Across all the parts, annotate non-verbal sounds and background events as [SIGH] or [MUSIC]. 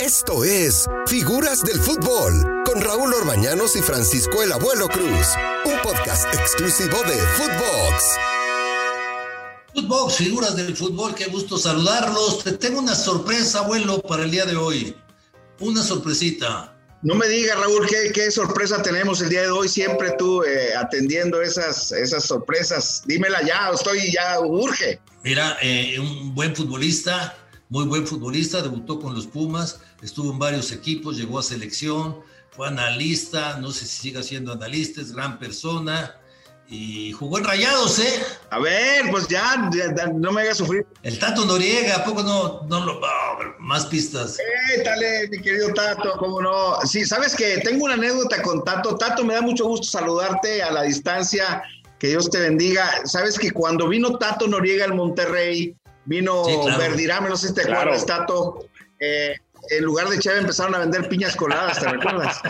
Esto es Figuras del Fútbol con Raúl Orbañanos y Francisco el Abuelo Cruz, un podcast exclusivo de Footbox. Footbox, figuras del fútbol, qué gusto saludarlos. Te tengo una sorpresa, abuelo, para el día de hoy. Una sorpresita. No me digas, Raúl, qué, sorpresa tenemos el día de hoy. Siempre tú eh, atendiendo esas, esas sorpresas. Dímela ya, estoy ya, urge. Mira, eh, un buen futbolista, muy buen futbolista, debutó con los Pumas, estuvo en varios equipos, llegó a selección, fue analista, no sé si siga siendo analista, es gran persona y jugó en Rayados, ¿eh? A ver, pues ya, no me hagas sufrir. El Tato Noriega, ¿a poco no, no lo... más pistas. Eh, dale, mi querido Tato, cómo no. Sí, sabes que tengo una anécdota con Tato. Tato, me da mucho gusto saludarte a la distancia. Que Dios te bendiga. Sabes que cuando vino Tato Noriega al Monterrey, vino Verdirame, no sé si te acuerdas, Tato. Eh, en lugar de cheve empezaron a vender piñas coladas, ¿te recuerdas?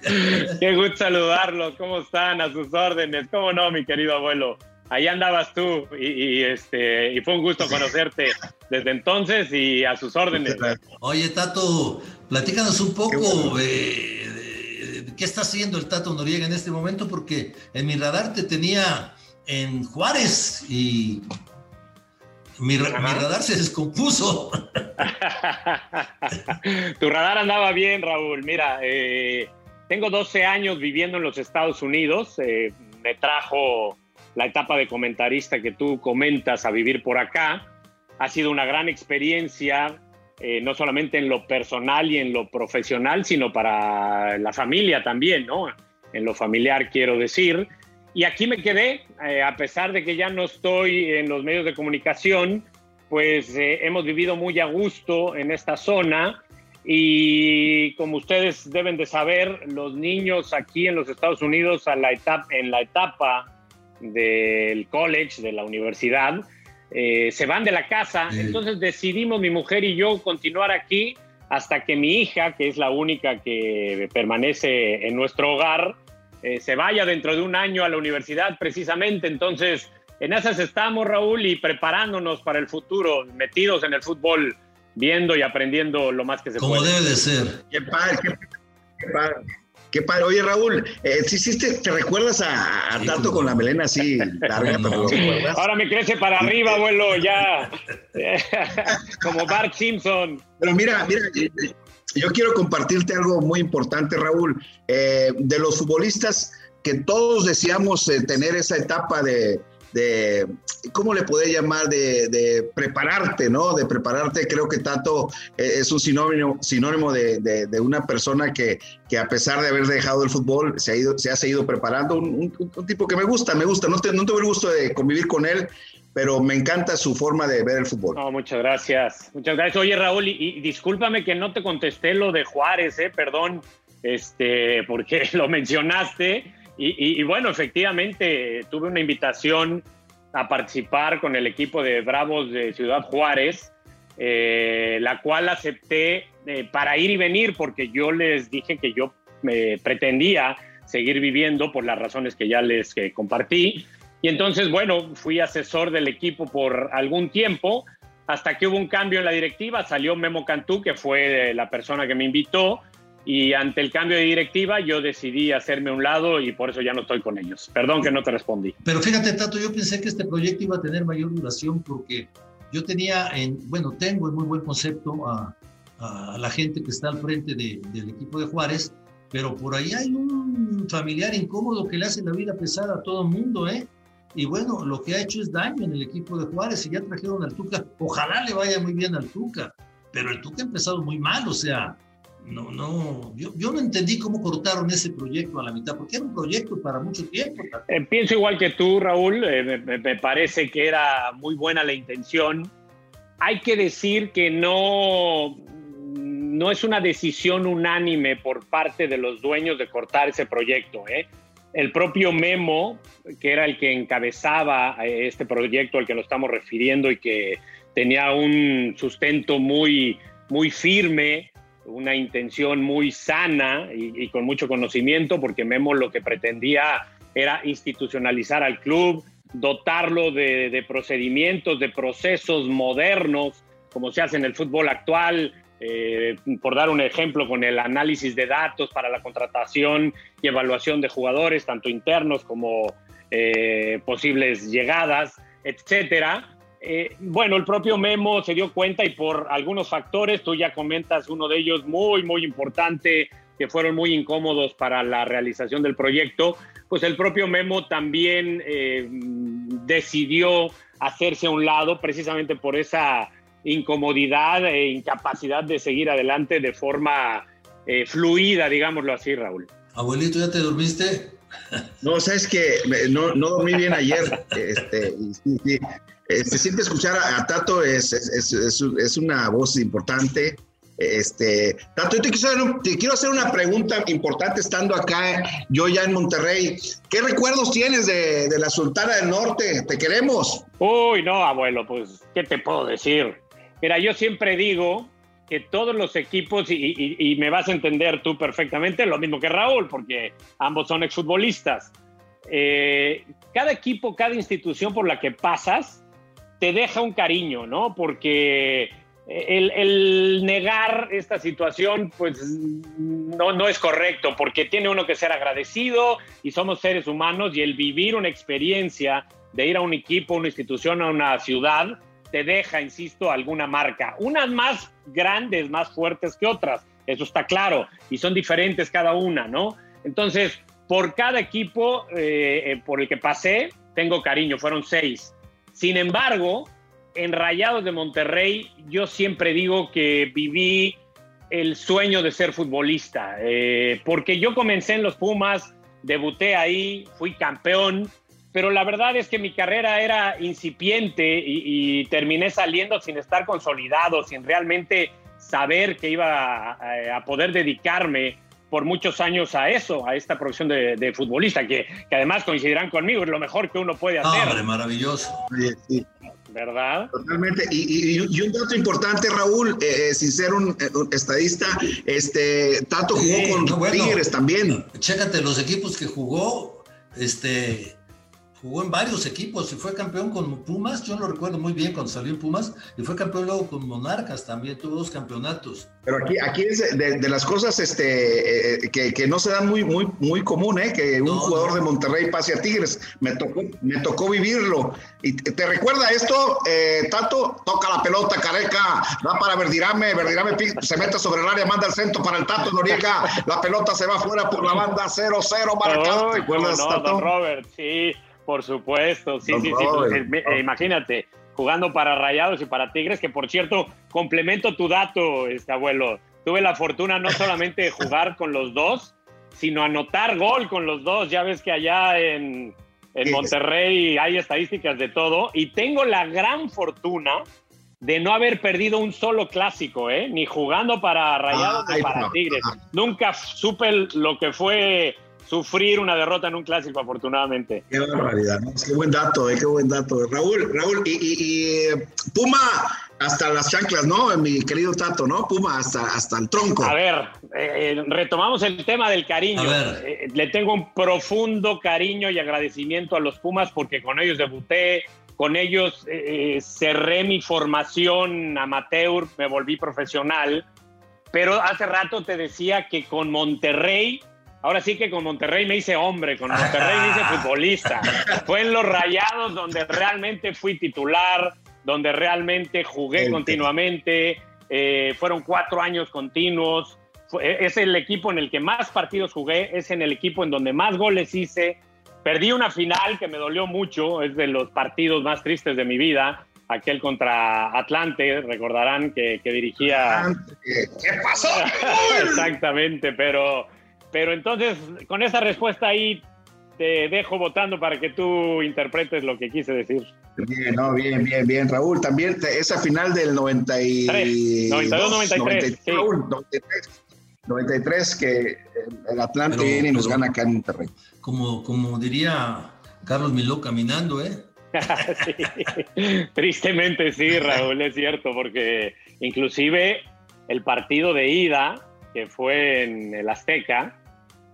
[LAUGHS] Qué gusto saludarlos, ¿cómo están? A sus órdenes, ¿cómo no, mi querido abuelo? Ahí andabas tú y, este, y fue un gusto conocerte desde entonces y a sus órdenes. Oye, Tato, platícanos un poco de, qué está haciendo el Tato Noriega en este momento, porque en mi radar te tenía en Juárez y mi, radar se descompuso. [LAUGHS] tu radar andaba bien, Raúl. Mira, eh, tengo 12 años viviendo en los Estados Unidos. Eh, me trajo la etapa de comentarista que tú comentas a vivir por acá. Ha sido una gran experiencia, eh, no solamente en lo personal y en lo profesional, sino para la familia también, ¿no? En lo familiar, quiero decir. Y aquí me quedé, eh, a pesar de que ya no estoy en los medios de comunicación, pues hemos vivido muy a gusto en esta zona y como ustedes deben de saber, los niños aquí en los Estados Unidos a la etapa, en la etapa del college, de la universidad, eh, se van de la casa. Entonces decidimos mi mujer y yo continuar aquí hasta que mi hija, que es la única que permanece en nuestro hogar, eh, se vaya dentro de un año a la universidad precisamente. Entonces, en esas estamos, Raúl, y preparándonos para el futuro, metidos en el fútbol viendo y aprendiendo lo más que se puede. Como debe de ser. Qué padre, qué, padre. Qué padre. Oye, Raúl, eh, ¿sí, te, recuerdas a, a Tato con la melena así larga? Ahora me crece para arriba, abuelo, ya. [LAUGHS] [LAUGHS] Como Bart Simpson. Pero mira, mira, yo quiero compartirte algo muy importante, Raúl. Eh, de los futbolistas que todos deseamos eh, tener esa etapa de, ¿cómo le puede llamar? De, prepararte, ¿no? De prepararte, creo que Tato eh, es un sinónimo, sinónimo de, una persona que, que, a pesar de haber dejado el fútbol, se ha, ido, se ha seguido preparando, un, tipo que me gusta, me gusta, no, te, no tuve el gusto de convivir con él, pero me encanta su forma de ver el fútbol. No, muchas gracias, muchas gracias. Oye, Raúl, y, discúlpame que no te contesté lo de Juárez, ¿eh? Perdón, este, porque [LAUGHS] lo mencionaste y, bueno, efectivamente, tuve una invitación a participar con el equipo de Bravos de Ciudad Juárez, eh, la cual acepté eh, para ir y venir porque yo les dije que yo me pretendía seguir viviendo por las razones que ya les eh, compartí. Y entonces, bueno, fui asesor del equipo por algún tiempo, hasta que hubo un cambio en la directiva, salió Memo Cantú, que fue la persona que me invitó, y ante el cambio de directiva yo decidí hacerme un lado y por eso ya no estoy con ellos. Perdón que no te respondí. Pero fíjate, Tato, yo pensé que este proyecto iba a tener mayor duración porque yo tenía, en, bueno, tengo en muy buen concepto a, a la gente que está al frente del equipo de Juárez, pero por ahí hay un familiar incómodo que le hace la vida pesada a todo el mundo, ¿eh? Y bueno, lo que ha hecho es daño en el equipo de Juárez y ya trajeron al Tuca. Ojalá le vaya muy bien al Tuca, pero el Tuca ha empezado muy mal, o sea, no, no, yo, no entendí cómo cortaron ese proyecto a la mitad, porque era un proyecto para mucho tiempo. Eh, pienso igual que tú, Raúl, eh, me, parece que era muy buena la intención. Hay que decir que no, no es una decisión unánime por parte de los dueños de cortar ese proyecto. ¿eh? El propio Memo, que era el que encabezaba este proyecto al que nos estamos refiriendo y que tenía un sustento muy, muy firme, una intención muy sana y, con mucho conocimiento, porque Memo lo que pretendía era institucionalizar al club, dotarlo de, procedimientos, de procesos modernos como se hace en el fútbol actual, eh, por dar un ejemplo, con el análisis de datos para la contratación y evaluación de jugadores, tanto internos como eh, posibles llegadas, etcétera. Eh, bueno, el propio Memo se dio cuenta y por algunos factores, tú ya comentas uno de ellos muy, muy importante, que fueron muy incómodos para la realización del proyecto, pues el propio Memo también decidió hacerse a un lado precisamente por esa incomodidad e incapacidad de seguir adelante de forma eh, fluida, digámoslo así, Raúl. Abuelito, ¿ya te dormiste? No, sabes que no, no dormí bien ayer. Este, este, siempre escuchar a, Tato es, es, es, es, una voz importante. Este, Tato, yo te quiero, te quiero, hacer una pregunta importante estando acá, yo ya en Monterrey. ¿Qué recuerdos tienes de, de la Sultana del Norte? ¿Te queremos? Uy, no, abuelo, pues, ¿qué te puedo decir? Mira, yo siempre digo que todos los equipos, y, me vas a entender tú perfectamente, lo mismo que Raúl, porque ambos son exfutbolistas. Eh, cada equipo, cada institución por la que pasas, te deja un cariño, ¿no? Porque el, negar esta situación, pues no, no es correcto, porque tiene uno que ser agradecido y somos seres humanos y el vivir una experiencia de ir a un equipo, una institución, a una ciudad, te deja, insisto, alguna marca. Unas más grandes, más fuertes que otras, eso está claro, y son diferentes cada una, ¿no? Entonces, por cada equipo eh, eh, por el que pasé, tengo cariño, fueron seis. Sin embargo, en Rayados de Monterrey, yo siempre digo que viví el sueño de ser futbolista, eh, porque yo comencé en los Pumas, debuté ahí, fui campeón, pero la verdad es que mi carrera era incipiente y, terminé saliendo sin estar consolidado, sin realmente saber que iba a, poder dedicarme por muchos años a eso, a esta profesión de, futbolista, que, además coincidirán conmigo, es lo mejor que uno puede hacer. Hombre, maravilloso. ¿Verdad? Totalmente. Y, un dato importante, Raúl, eh, eh, sin ser un, estadista, este Tato jugó con Tigres también. Chécate los equipos que jugó, este jugó en varios equipos y fue campeón con Pumas, yo lo recuerdo muy bien cuando salió en Pumas, y fue campeón luego con Monarcas también, tuvo dos campeonatos. Pero aquí, aquí es de, las cosas este, eh, que, que, no se dan muy, muy, muy común, ¿eh? que un jugador de Monterrey pase a Tigres, me tocó, me tocó vivirlo. ¿Y te recuerda esto, eh, Tato? Toca la pelota, Careca, va para Verdirame, Verdirame se mete sobre el área, manda el centro para el Tato Noriega, la pelota se va fuera por la banda 0-0, marcado. ¿Te acuerdas, no, Robert, sí. Por supuesto, sí, sí, sí. Pues, eh, eh, imagínate, jugando para Rayados y para Tigres, que por cierto, complemento tu dato, este abuelo. Tuve la fortuna no solamente de jugar con los dos, sino anotar gol con los dos. Ya ves que allá en, en Monterrey hay estadísticas de todo. Y tengo la gran fortuna de no haber perdido un solo clásico, ¿eh? ni jugando para Rayados ni para Tigres. Nunca supe lo que fue sufrir una derrota en un clásico, afortunadamente. Qué barbaridad, qué buen dato, eh, qué buen dato. Raúl, Raúl, y, Puma hasta las chanclas, ¿no? Mi querido Tato, ¿no? Puma hasta, hasta el tronco. A ver, eh, eh, retomamos el tema del cariño. le tengo un profundo cariño y agradecimiento a los Pumas porque con ellos debuté, con ellos cerré mi formación amateur, me volví profesional. Pero hace rato te decía que con Monterrey Ahora sí que con Monterrey me hice hombre, con Monterrey me hice futbolista. [LAUGHS] Fue en los Rayados donde realmente fui titular, donde realmente jugué continuamente. Eh, fueron cuatro años continuos. es el equipo en el que más partidos jugué, es en el equipo en donde más goles hice. Perdí una final que me dolió mucho, es de los partidos más tristes de mi vida aquel contra Atlante, recordarán que, que dirigía. ¿Qué pasó? [LAUGHS] Exactamente, pero pero entonces, con esa respuesta ahí, te dejo votando para que tú interpretes lo que quise decir. Bien, no, bien, bien, bien. Raúl, también esa final del 92, 93, 93, 93, que el Atlante viene y nos gana acá en Monterrey. Como, como diría Carlos Miló caminando, ¿eh? [LAUGHS] Tristemente sí, Raúl, es cierto, porque inclusive el partido de ida, que fue en el Azteca,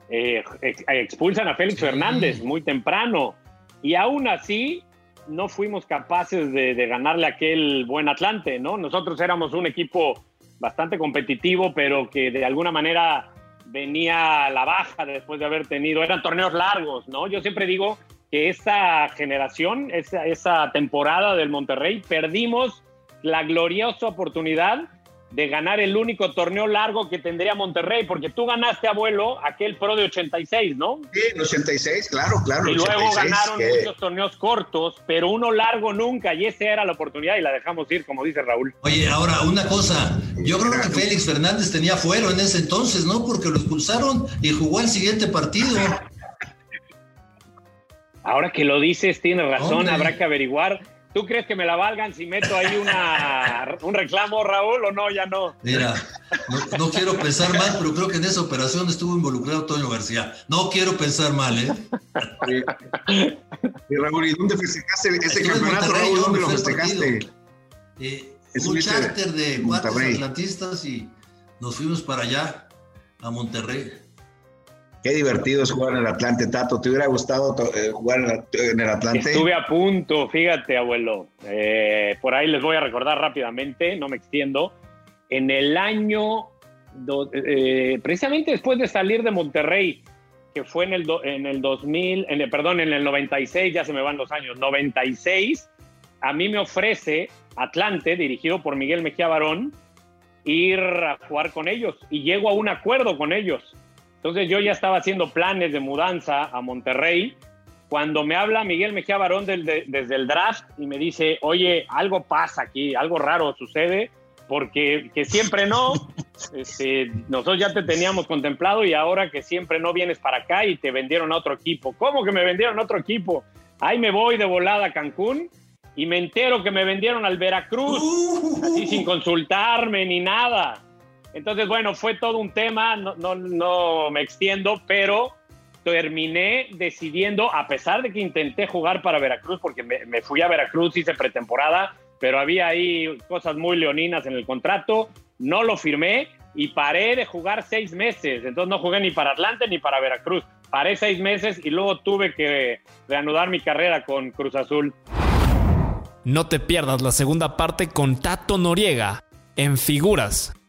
eh, expulsan a Félix Fernández muy temprano. Y aún así, no fuimos capaces de, de, ganarle a aquel buen Atlante, ¿no? Nosotros éramos un equipo bastante competitivo, pero que de alguna manera venía a la baja después de haber tenido, eran torneos largos, ¿no? Yo siempre digo que esa generación, esa, esa temporada del Monterrey, perdimos la gloriosa oportunidad de ganar el único torneo largo que tendría Monterrey, porque tú ganaste, abuelo, aquel Pro de 86, ¿no? Sí, el 86, claro, claro. Y luego ganaron muchos torneos cortos, pero uno largo nunca, y esa era la oportunidad y la dejamos ir, como dice Raúl. Oye, ahora, una cosa, yo creo que Félix Fernández tenía fuero en ese entonces, ¿no? Porque lo expulsaron y jugó el siguiente partido. Ahora que lo dices, tienes razón, Hombre. habrá que averiguar ¿Tú crees que me la valgan si meto ahí una, un reclamo, Raúl, o no? Ya no. Mira, no, no, quiero pensar mal, pero creo que en esa operación estuvo involucrado Toño García. No quiero pensar mal, ¿eh? Y Raúl, ¿y dónde festejaste ese Estuve campeonato, Raúl? ¿Dónde lo festejaste? Eh, un charter de cuatro atlantistas y nos fuimos para allá, a Monterrey. Qué divertido es jugar en el Atlante, Tato. ¿Te hubiera gustado eh, jugar en el Atlante? Estuve a punto, fíjate, abuelo. Eh, por ahí les voy a recordar rápidamente, no me extiendo. En el año, do, eh, precisamente después de salir de Monterrey, que fue en el, do, en el 2000, en el, perdón, en el 96, ya se me van los años, 96, a mí me ofrece Atlante, dirigido por Miguel Mejía Barón, ir a jugar con ellos y llego a un acuerdo con ellos entonces yo ya estaba haciendo planes de mudanza a Monterrey cuando me habla Miguel Mejía Barón del, de, desde el draft y me dice, oye, algo pasa aquí, algo raro sucede, porque que siempre no, [LAUGHS] este, nosotros ya te teníamos contemplado y ahora que siempre no vienes para acá y te vendieron a otro equipo. ¿Cómo que me vendieron a otro equipo? Ahí me voy de volada a Cancún y me entero que me vendieron al Veracruz, así sin consultarme ni nada. Entonces, bueno, fue todo un tema, no, no, no me extiendo, pero terminé decidiendo, a pesar de que intenté jugar para Veracruz, porque me, me, fui a Veracruz, hice pretemporada, pero había ahí cosas muy leoninas en el contrato, no lo firmé y paré de jugar seis meses, entonces no jugué ni para Atlante ni para Veracruz, paré seis meses y luego tuve que reanudar mi carrera con Cruz Azul. No te pierdas la segunda parte con Tato Noriega en Figuras